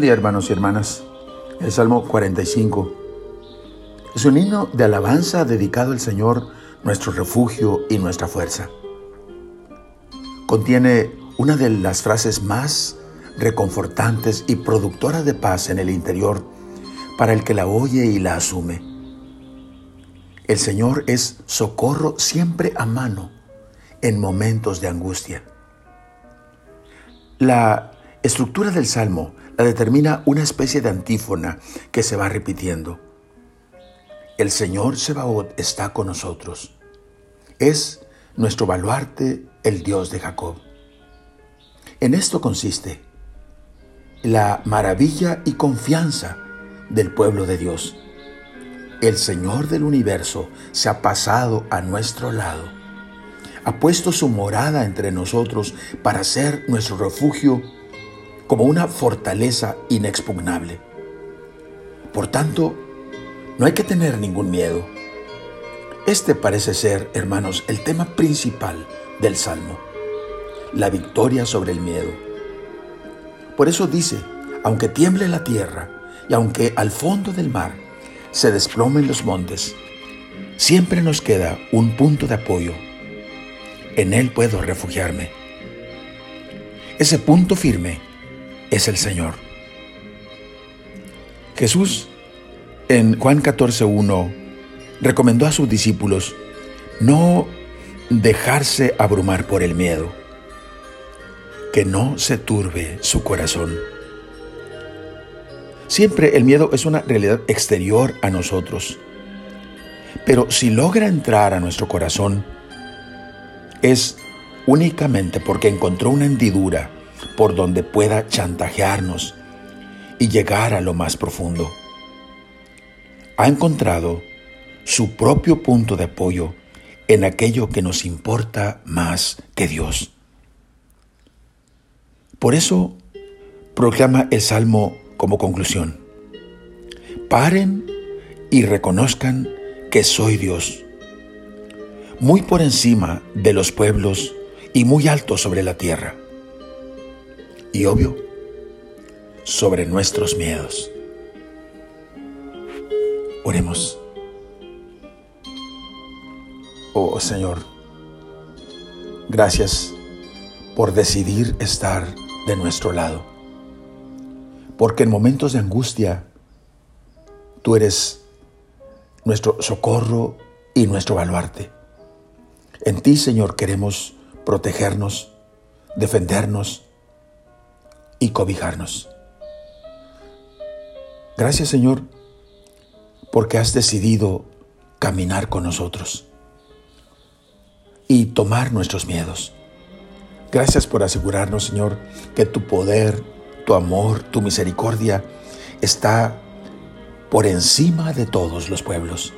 día, hermanos y hermanas. El Salmo 45 es un himno de alabanza dedicado al Señor, nuestro refugio y nuestra fuerza. Contiene una de las frases más reconfortantes y productoras de paz en el interior para el que la oye y la asume. El Señor es socorro siempre a mano en momentos de angustia. La estructura del Salmo la determina una especie de antífona que se va repitiendo. El Señor Sebaot está con nosotros. Es nuestro baluarte, el Dios de Jacob. En esto consiste la maravilla y confianza del pueblo de Dios. El Señor del universo se ha pasado a nuestro lado. Ha puesto su morada entre nosotros para ser nuestro refugio como una fortaleza inexpugnable. Por tanto, no hay que tener ningún miedo. Este parece ser, hermanos, el tema principal del Salmo, la victoria sobre el miedo. Por eso dice, aunque tiemble la tierra y aunque al fondo del mar se desplomen los montes, siempre nos queda un punto de apoyo. En él puedo refugiarme. Ese punto firme es el Señor. Jesús en Juan 14.1 recomendó a sus discípulos no dejarse abrumar por el miedo, que no se turbe su corazón. Siempre el miedo es una realidad exterior a nosotros, pero si logra entrar a nuestro corazón, es únicamente porque encontró una hendidura por donde pueda chantajearnos y llegar a lo más profundo. Ha encontrado su propio punto de apoyo en aquello que nos importa más que Dios. Por eso proclama el Salmo como conclusión. Paren y reconozcan que soy Dios, muy por encima de los pueblos y muy alto sobre la tierra y obvio sobre nuestros miedos. Oremos. Oh Señor, gracias por decidir estar de nuestro lado, porque en momentos de angustia tú eres nuestro socorro y nuestro baluarte. En ti, Señor, queremos protegernos, defendernos, y cobijarnos. Gracias Señor, porque has decidido caminar con nosotros y tomar nuestros miedos. Gracias por asegurarnos, Señor, que tu poder, tu amor, tu misericordia está por encima de todos los pueblos,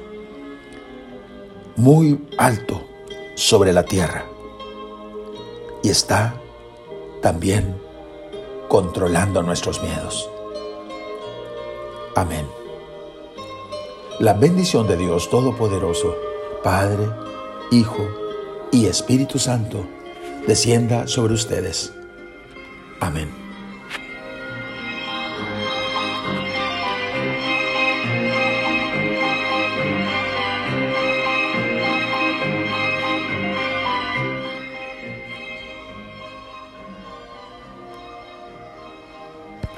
muy alto sobre la tierra y está también controlando nuestros miedos. Amén. La bendición de Dios Todopoderoso, Padre, Hijo y Espíritu Santo, descienda sobre ustedes. Amén.